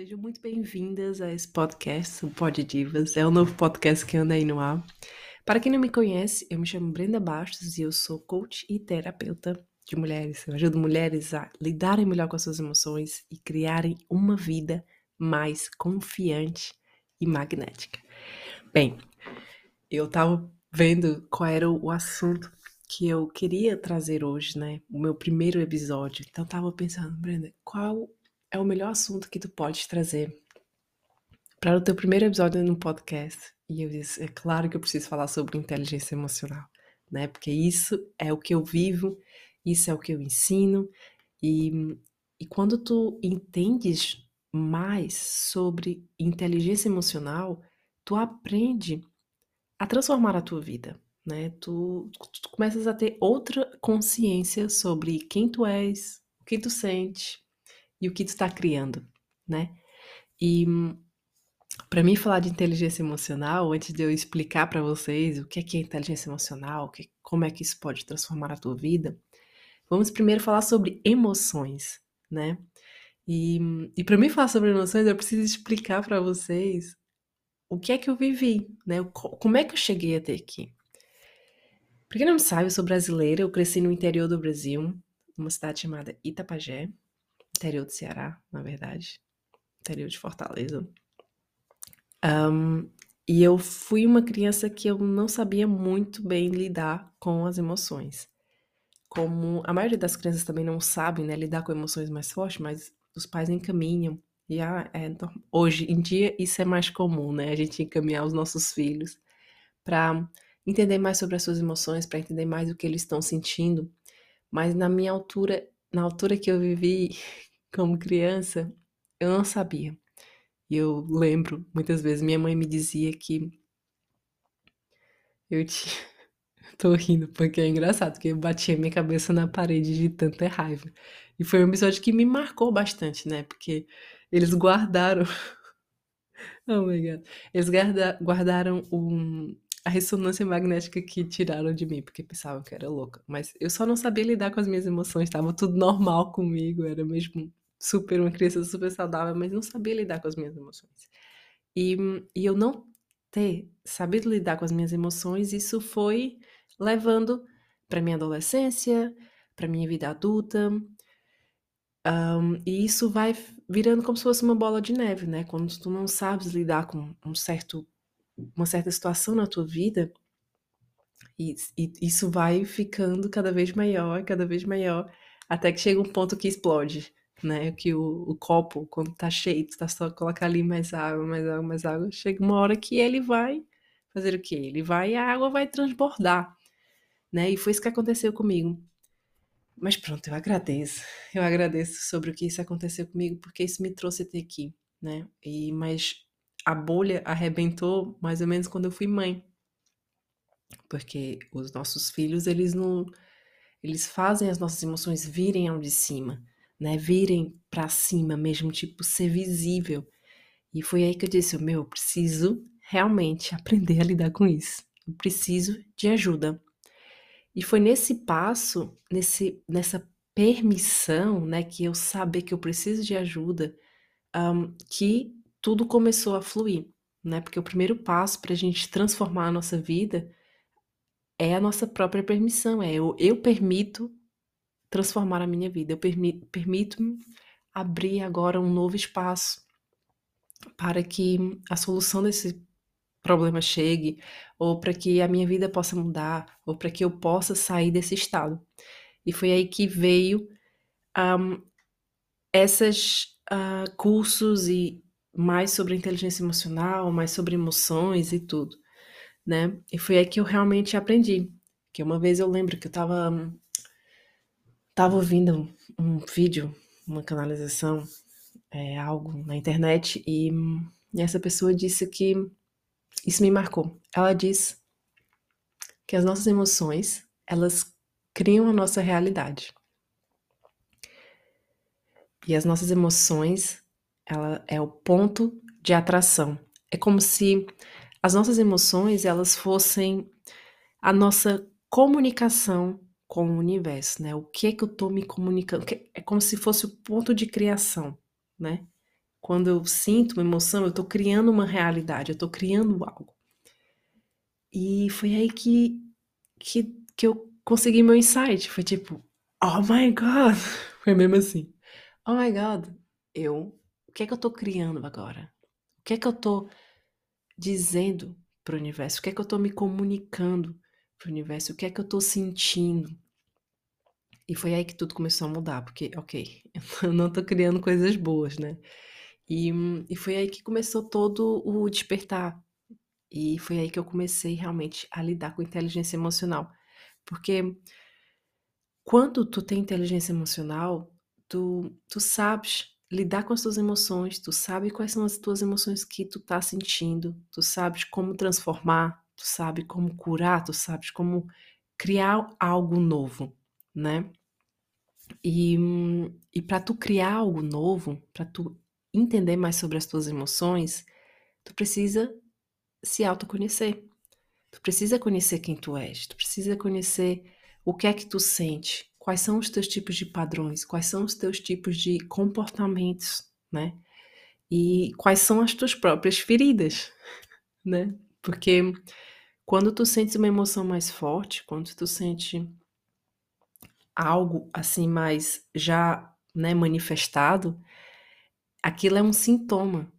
Sejam muito bem-vindas a esse podcast, o Pod Divas. É o novo podcast que anda aí no ar. Para quem não me conhece, eu me chamo Brenda Bastos e eu sou coach e terapeuta de mulheres. Eu ajudo mulheres a lidarem melhor com as suas emoções e criarem uma vida mais confiante e magnética. Bem, eu tava vendo qual era o assunto que eu queria trazer hoje, né? O meu primeiro episódio. Então tava pensando, Brenda, qual é o melhor assunto que tu pode trazer para o teu primeiro episódio no podcast. E eu disse, é claro que eu preciso falar sobre inteligência emocional, né? Porque isso é o que eu vivo, isso é o que eu ensino. E, e quando tu entendes mais sobre inteligência emocional, tu aprende a transformar a tua vida, né? Tu, tu começas a ter outra consciência sobre quem tu és, o que tu sente, e o que tu está criando, né? E para mim falar de inteligência emocional, antes de eu explicar para vocês o que é, que é inteligência emocional, que, como é que isso pode transformar a tua vida, vamos primeiro falar sobre emoções, né? E, e para mim falar sobre emoções, eu preciso explicar para vocês o que é que eu vivi, né? Como é que eu cheguei até aqui. Pra quem não sabe, eu sou brasileira, eu cresci no interior do Brasil, numa cidade chamada Itapajé, interior do Ceará, na verdade, interior de Fortaleza. Um, e eu fui uma criança que eu não sabia muito bem lidar com as emoções. Como a maioria das crianças também não sabem né, lidar com emoções mais fortes, mas os pais encaminham. E ah, é, hoje em dia isso é mais comum, né? A gente encaminhar os nossos filhos para entender mais sobre as suas emoções, para entender mais o que eles estão sentindo. Mas na minha altura, na altura que eu vivi, como criança, eu não sabia. E eu lembro, muitas vezes, minha mãe me dizia que eu tinha. Tô rindo porque é engraçado, porque eu batia minha cabeça na parede de tanta raiva. E foi um episódio que me marcou bastante, né? Porque eles guardaram. oh my god. Eles guarda... guardaram um... a ressonância magnética que tiraram de mim, porque pensavam que era louca. Mas eu só não sabia lidar com as minhas emoções, estava tudo normal comigo, era mesmo super, uma criança super saudável, mas não sabia lidar com as minhas emoções. E, e eu não ter sabido lidar com as minhas emoções, isso foi levando para minha adolescência, para minha vida adulta. Um, e isso vai virando como se fosse uma bola de neve, né? Quando tu não sabes lidar com um certo, uma certa situação na tua vida, e, e isso vai ficando cada vez maior, cada vez maior, até que chega um ponto que explode né? Que o, o copo, quando tá cheio, tu tá só colocar ali mais água, mais água, mais água, chega uma hora que ele vai fazer o quê? Ele vai e a água vai transbordar, né? E foi isso que aconteceu comigo. Mas pronto, eu agradeço. Eu agradeço sobre o que isso aconteceu comigo, porque isso me trouxe até aqui, né? E mas a bolha arrebentou mais ou menos quando eu fui mãe. Porque os nossos filhos, eles não eles fazem as nossas emoções virem ao de cima né, virem para cima mesmo, tipo, ser visível. E foi aí que eu disse, meu, eu preciso realmente aprender a lidar com isso. Eu preciso de ajuda. E foi nesse passo, nesse, nessa permissão, né, que eu saber que eu preciso de ajuda, um, que tudo começou a fluir, né? Porque o primeiro passo para a gente transformar a nossa vida é a nossa própria permissão, é eu, eu permito transformar a minha vida. Eu permi permito-me abrir agora um novo espaço para que a solução desse problema chegue, ou para que a minha vida possa mudar, ou para que eu possa sair desse estado. E foi aí que veio um, esses uh, cursos e mais sobre inteligência emocional, mais sobre emoções e tudo, né? E foi aí que eu realmente aprendi. Que uma vez eu lembro que eu estava Tava ouvindo um vídeo, uma canalização, é, algo na internet, e, e essa pessoa disse que isso me marcou. Ela diz que as nossas emoções, elas criam a nossa realidade. E as nossas emoções, ela é o ponto de atração. É como se as nossas emoções, elas fossem a nossa comunicação com o universo, né? O que é que eu tô me comunicando? É como se fosse o ponto de criação, né? quando eu sinto uma emoção, eu tô criando uma realidade, eu tô criando algo. E foi aí que, que, que eu consegui meu insight. Foi tipo, oh my god! Foi mesmo assim. Oh my god, eu. O que é que eu tô criando agora? O que é que eu tô dizendo pro universo? O que é que eu tô me comunicando pro universo? O que é que eu tô sentindo? E foi aí que tudo começou a mudar, porque, ok, eu não tô criando coisas boas, né? E, e foi aí que começou todo o despertar. E foi aí que eu comecei realmente a lidar com inteligência emocional. Porque quando tu tem inteligência emocional, tu, tu sabes lidar com as tuas emoções, tu sabe quais são as tuas emoções que tu tá sentindo, tu sabes como transformar, tu sabe como curar, tu sabes como criar algo novo, né? E, e para tu criar algo novo, para tu entender mais sobre as tuas emoções, tu precisa se autoconhecer. Tu precisa conhecer quem tu és, tu precisa conhecer o que é que tu sente, quais são os teus tipos de padrões, quais são os teus tipos de comportamentos, né? E quais são as tuas próprias feridas, né? Porque quando tu sentes uma emoção mais forte, quando tu sente algo assim mais já, né, manifestado, aquilo é um sintoma.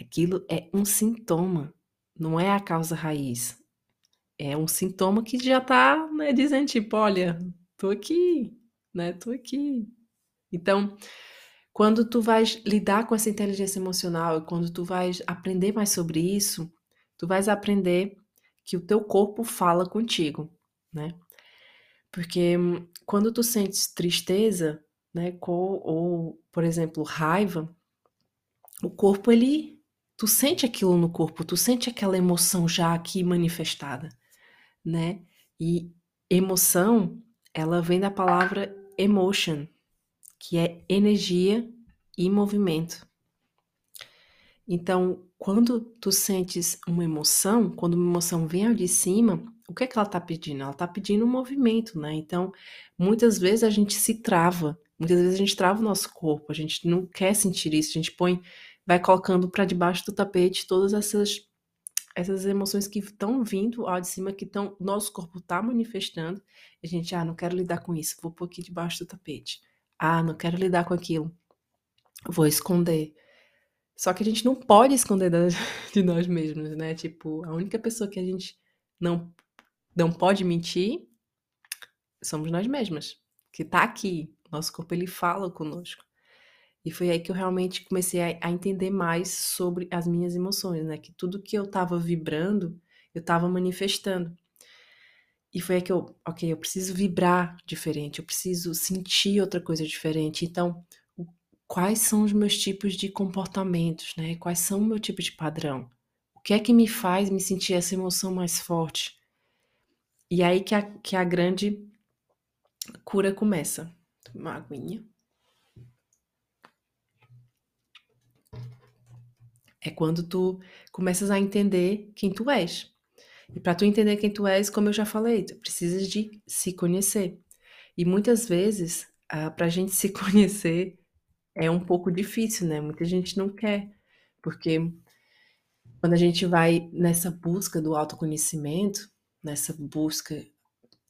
Aquilo é um sintoma, não é a causa raiz. É um sintoma que já tá, né, dizendo tipo, olha, tô aqui, né? Tô aqui. Então, quando tu vais lidar com essa inteligência emocional e quando tu vais aprender mais sobre isso, tu vais aprender que o teu corpo fala contigo, né? Porque quando tu sentes tristeza, né, ou, ou por exemplo, raiva, o corpo ele tu sente aquilo no corpo, tu sente aquela emoção já aqui manifestada, né? E emoção, ela vem da palavra emotion, que é energia e movimento. Então, quando tu sentes uma emoção, quando uma emoção vem ao de cima, o que é que ela tá pedindo? Ela tá pedindo um movimento, né? Então, muitas vezes a gente se trava, muitas vezes a gente trava o nosso corpo, a gente não quer sentir isso, a gente põe vai colocando para debaixo do tapete todas essas essas emoções que estão vindo ao de cima, que estão nosso corpo está manifestando, a gente, ah, não quero lidar com isso, vou pôr aqui debaixo do tapete. Ah, não quero lidar com aquilo, vou esconder. Só que a gente não pode esconder de nós mesmos, né? Tipo, a única pessoa que a gente não, não pode mentir somos nós mesmas, que tá aqui. Nosso corpo, ele fala conosco. E foi aí que eu realmente comecei a, a entender mais sobre as minhas emoções, né? Que tudo que eu estava vibrando, eu estava manifestando. E foi aí que eu, ok, eu preciso vibrar diferente, eu preciso sentir outra coisa diferente. Então, quais são os meus tipos de comportamentos, né? Quais são o meu tipo de padrão? O que é que me faz me sentir essa emoção mais forte? E aí que a, que a grande cura começa. Uma aguinha. É quando tu começas a entender quem tu és. E para tu entender quem tu és, como eu já falei, tu precisas de se conhecer. E muitas vezes, ah, para a gente se conhecer é um pouco difícil, né? Muita gente não quer, porque quando a gente vai nessa busca do autoconhecimento, nessa busca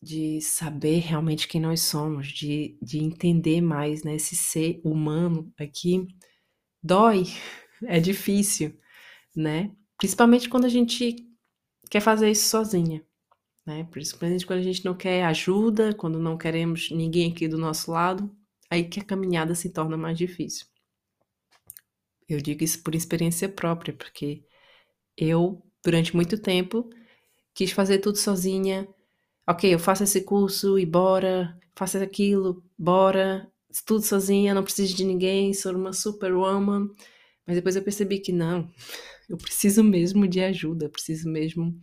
de saber realmente quem nós somos, de, de entender mais né, esse ser humano aqui, dói, é difícil, né? Principalmente quando a gente quer fazer isso sozinha, né? Principalmente quando a gente não quer ajuda, quando não queremos ninguém aqui do nosso lado, aí que a caminhada se torna mais difícil. Eu digo isso por experiência própria, porque eu, durante muito tempo, quis fazer tudo sozinha. Ok, eu faço esse curso e bora, faço aquilo, bora, tudo sozinha, não preciso de ninguém, sou uma superwoman. Mas depois eu percebi que não, eu preciso mesmo de ajuda, preciso mesmo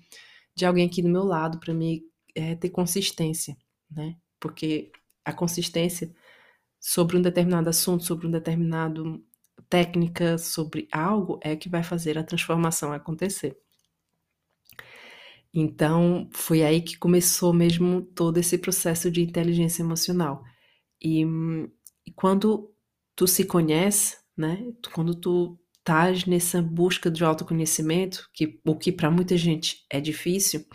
de alguém aqui do meu lado para me é, ter consistência, né? Porque a consistência sobre um determinado assunto, sobre um determinado técnica, sobre algo é que vai fazer a transformação acontecer. Então, foi aí que começou mesmo todo esse processo de inteligência emocional. E, e quando tu se conhece, né? Quando tu estás nessa busca de autoconhecimento, que o que para muita gente é difícil.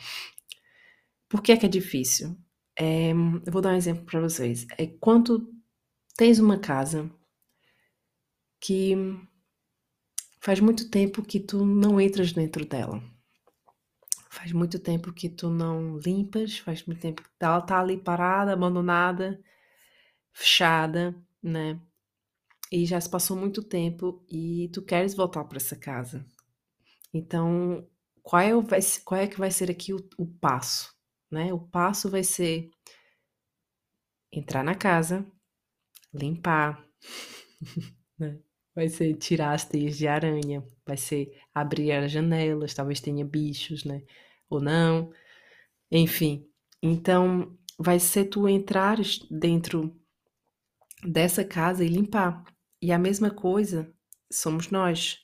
Por que é que é difícil? É, eu vou dar um exemplo para vocês. É quando tens uma casa que faz muito tempo que tu não entras dentro dela. Faz muito tempo que tu não limpas, faz muito tempo que ela tá ali parada, abandonada, fechada, né? E já se passou muito tempo e tu queres voltar para essa casa. Então, qual é, o, qual é que vai ser aqui o, o passo? Né? O passo vai ser entrar na casa, limpar, né? vai ser tirar as teias de aranha, vai ser abrir as janelas, talvez tenha bichos, né? Ou não, enfim. Então, vai ser tu entrares dentro dessa casa e limpar. E a mesma coisa somos nós,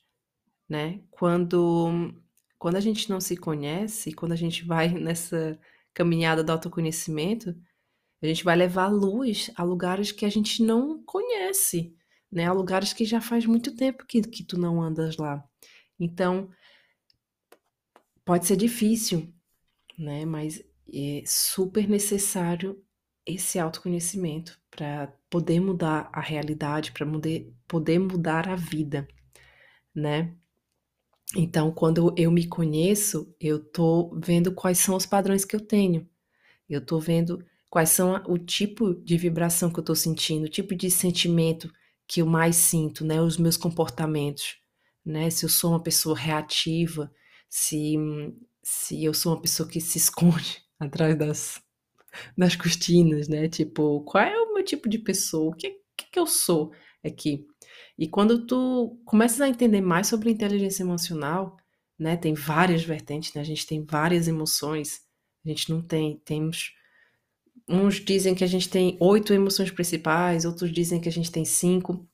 né? Quando quando a gente não se conhece, quando a gente vai nessa caminhada do autoconhecimento, a gente vai levar luz a lugares que a gente não conhece, né? A lugares que já faz muito tempo que, que tu não andas lá. Então, pode ser difícil, né? Mas é super necessário esse autoconhecimento para poder mudar a realidade, para poder mudar a vida, né? Então, quando eu me conheço, eu tô vendo quais são os padrões que eu tenho. Eu tô vendo quais são o tipo de vibração que eu tô sentindo, o tipo de sentimento que eu mais sinto, né? Os meus comportamentos, né? Se eu sou uma pessoa reativa, se, se eu sou uma pessoa que se esconde atrás das, das cortinas, né? Tipo, qual é o meu tipo de pessoa? O que, que, que eu sou aqui? E quando tu começas a entender mais sobre inteligência emocional, né? Tem várias vertentes, né? A gente tem várias emoções. A gente não tem, temos uns dizem que a gente tem oito emoções principais, outros dizem que a gente tem cinco,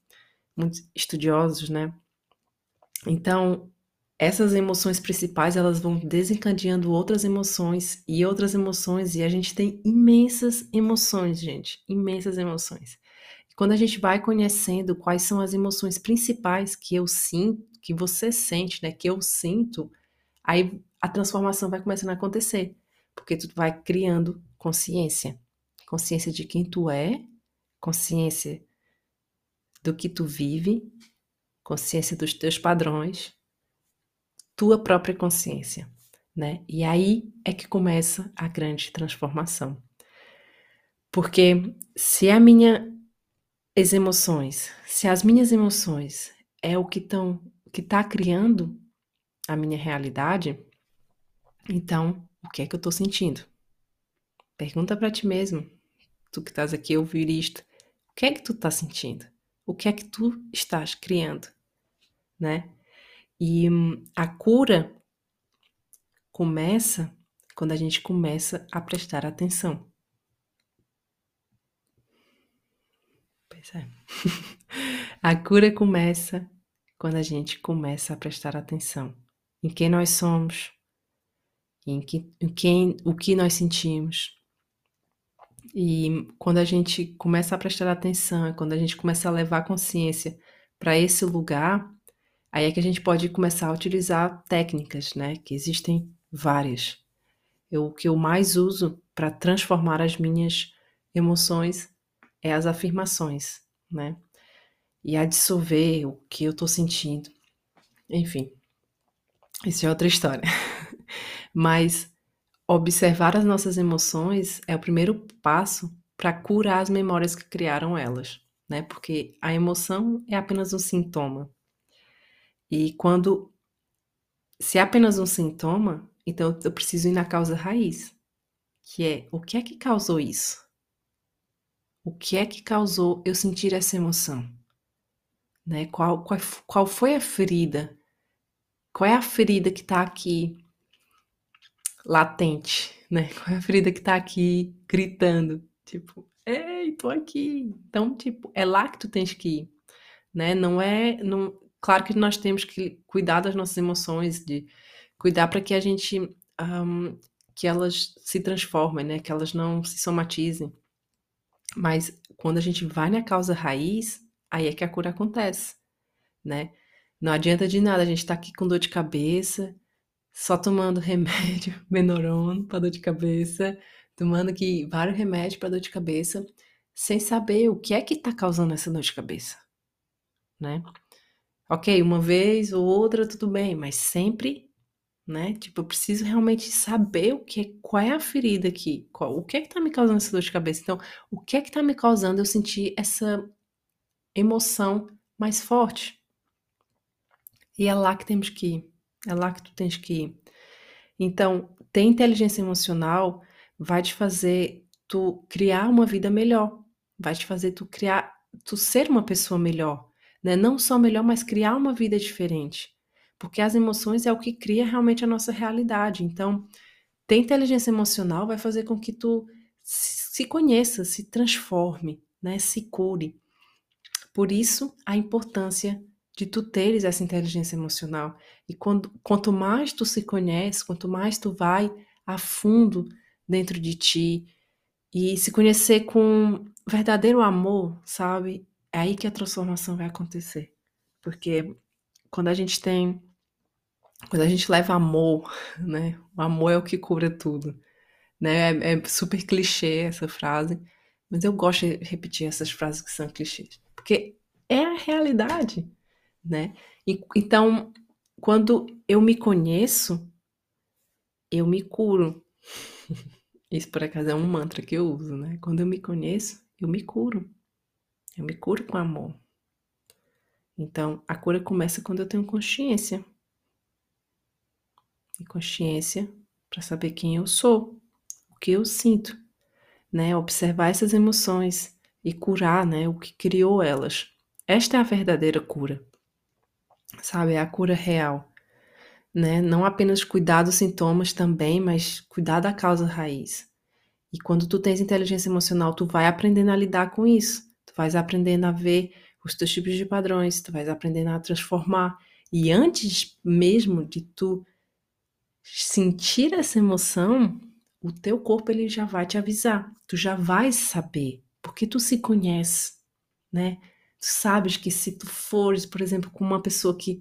muitos estudiosos, né? Então, essas emoções principais elas vão desencadeando outras emoções e outras emoções e a gente tem imensas emoções, gente, imensas emoções. E quando a gente vai conhecendo quais são as emoções principais que eu sinto, que você sente, né, que eu sinto, aí a transformação vai começando a acontecer, porque tu vai criando consciência, consciência de quem tu é, consciência do que tu vive, consciência dos teus padrões tua própria consciência, né? E aí é que começa a grande transformação. Porque se a minha as emoções, se as minhas emoções é o que estão que está criando a minha realidade, então o que é que eu estou sentindo? Pergunta para ti mesmo, tu que estás aqui a ouvir isto, o que é que tu está sentindo? O que é que tu estás criando, né? E a cura começa quando a gente começa a prestar atenção. Pois é. a cura começa quando a gente começa a prestar atenção em quem nós somos, em, que, em quem, o que nós sentimos. E quando a gente começa a prestar atenção, quando a gente começa a levar consciência para esse lugar, Aí é que a gente pode começar a utilizar técnicas, né? Que existem várias. Eu, o que eu mais uso para transformar as minhas emoções é as afirmações, né? E a dissolver o que eu estou sentindo. Enfim, isso é outra história. Mas observar as nossas emoções é o primeiro passo para curar as memórias que criaram elas, né? Porque a emoção é apenas um sintoma. E quando se é apenas um sintoma, então eu preciso ir na causa raiz, que é o que é que causou isso? O que é que causou eu sentir essa emoção? Né? Qual, qual, qual foi a ferida? Qual é a ferida que está aqui latente? Né? Qual é a ferida que está aqui gritando? Tipo, ei, tô aqui. Então, tipo, é lá que tu tens que ir. Né? Não é. Não, Claro que nós temos que cuidar das nossas emoções, de cuidar para que a gente um, que elas se transformem, né? Que elas não se somatizem. Mas quando a gente vai na causa raiz, aí é que a cura acontece. né? Não adianta de nada a gente estar tá aqui com dor de cabeça, só tomando remédio, Benuron para dor de cabeça, tomando aqui vários remédios para dor de cabeça, sem saber o que é que está causando essa dor de cabeça, né? Ok, uma vez ou outra tudo bem, mas sempre, né? Tipo, eu preciso realmente saber o que, qual é a ferida aqui, qual, o que é que tá me causando essa dor de cabeça. Então, o que é que tá me causando eu sentir essa emoção mais forte? E é lá que temos que ir. É lá que tu tens que ir. Então, ter inteligência emocional vai te fazer tu criar uma vida melhor, vai te fazer tu criar, tu ser uma pessoa melhor, né? Não só melhor, mas criar uma vida diferente. Porque as emoções é o que cria realmente a nossa realidade. Então, ter inteligência emocional vai fazer com que tu se conheça, se transforme, né? Se cure. Por isso, a importância de tu teres essa inteligência emocional. E quando, quanto mais tu se conhece, quanto mais tu vai a fundo dentro de ti e se conhecer com verdadeiro amor, sabe? É aí que a transformação vai acontecer. Porque quando a gente tem quando a gente leva amor, né? O amor é o que cura tudo, né? É, é super clichê essa frase, mas eu gosto de repetir essas frases que são clichês, porque é a realidade né? E, então, quando eu me conheço, eu me curo. Isso, por acaso, é um mantra que eu uso, né? Quando eu me conheço, eu me curo. Eu me curo com amor. Então, a cura começa quando eu tenho consciência. E consciência para saber quem eu sou, o que eu sinto, né? Observar essas emoções e curar, né, o que criou elas. Esta é a verdadeira cura sabe? É a cura real, né? Não apenas cuidar dos sintomas também, mas cuidar da causa raiz. E quando tu tens inteligência emocional, tu vai aprendendo a lidar com isso. Tu vais aprendendo a ver os teus tipos de padrões, tu vais aprendendo a transformar. E antes mesmo de tu sentir essa emoção, o teu corpo ele já vai te avisar. Tu já vais saber, porque tu se conhece, né? Tu sabes que se tu fores, por exemplo, com uma pessoa que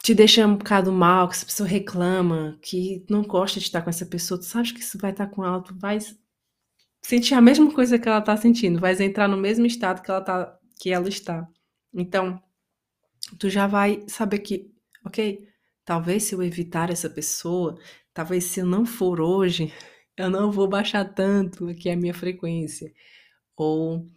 te deixa um bocado mal, que essa pessoa reclama, que não gosta de estar com essa pessoa, tu sabes que se vai estar com ela, tu vais sentir a mesma coisa que ela está sentindo, vais entrar no mesmo estado que ela tá, que ela está. Então, tu já vai saber que, ok, talvez se eu evitar essa pessoa, talvez se eu não for hoje, eu não vou baixar tanto aqui a minha frequência. Ou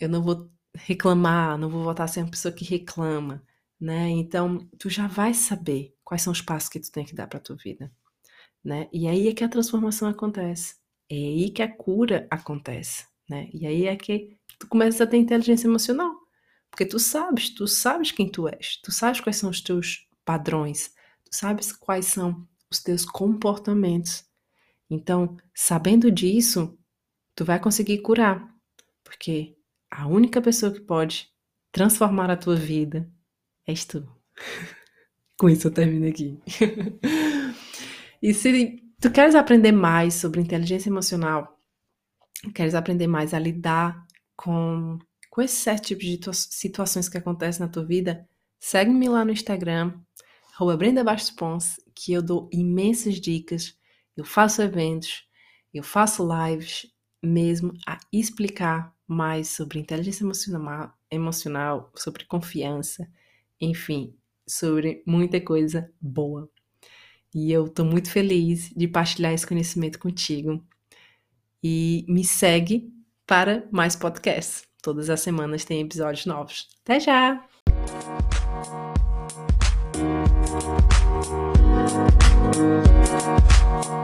eu não vou reclamar, não vou voltar a ser uma pessoa que reclama, né? Então, tu já vai saber quais são os passos que tu tem que dar para tua vida, né? E aí é que a transformação acontece. É aí que a cura acontece, né? E aí é que tu começas a ter inteligência emocional. Porque tu sabes, tu sabes quem tu és, tu sabes quais são os teus padrões, tu sabes quais são os teus comportamentos. Então, sabendo disso, tu vai conseguir curar. Porque a única pessoa que pode transformar a tua vida és tu. Com isso eu termino aqui. e se tu queres aprender mais sobre inteligência emocional, queres aprender mais a lidar com, com esses sete tipos de situações que acontecem na tua vida, segue-me lá no Instagram, Brenda que eu dou imensas dicas, eu faço eventos, eu faço lives mesmo a explicar mais sobre inteligência emocional, emocional, sobre confiança, enfim, sobre muita coisa boa. E eu estou muito feliz de partilhar esse conhecimento contigo. E me segue para mais podcasts. Todas as semanas tem episódios novos. Até já! Música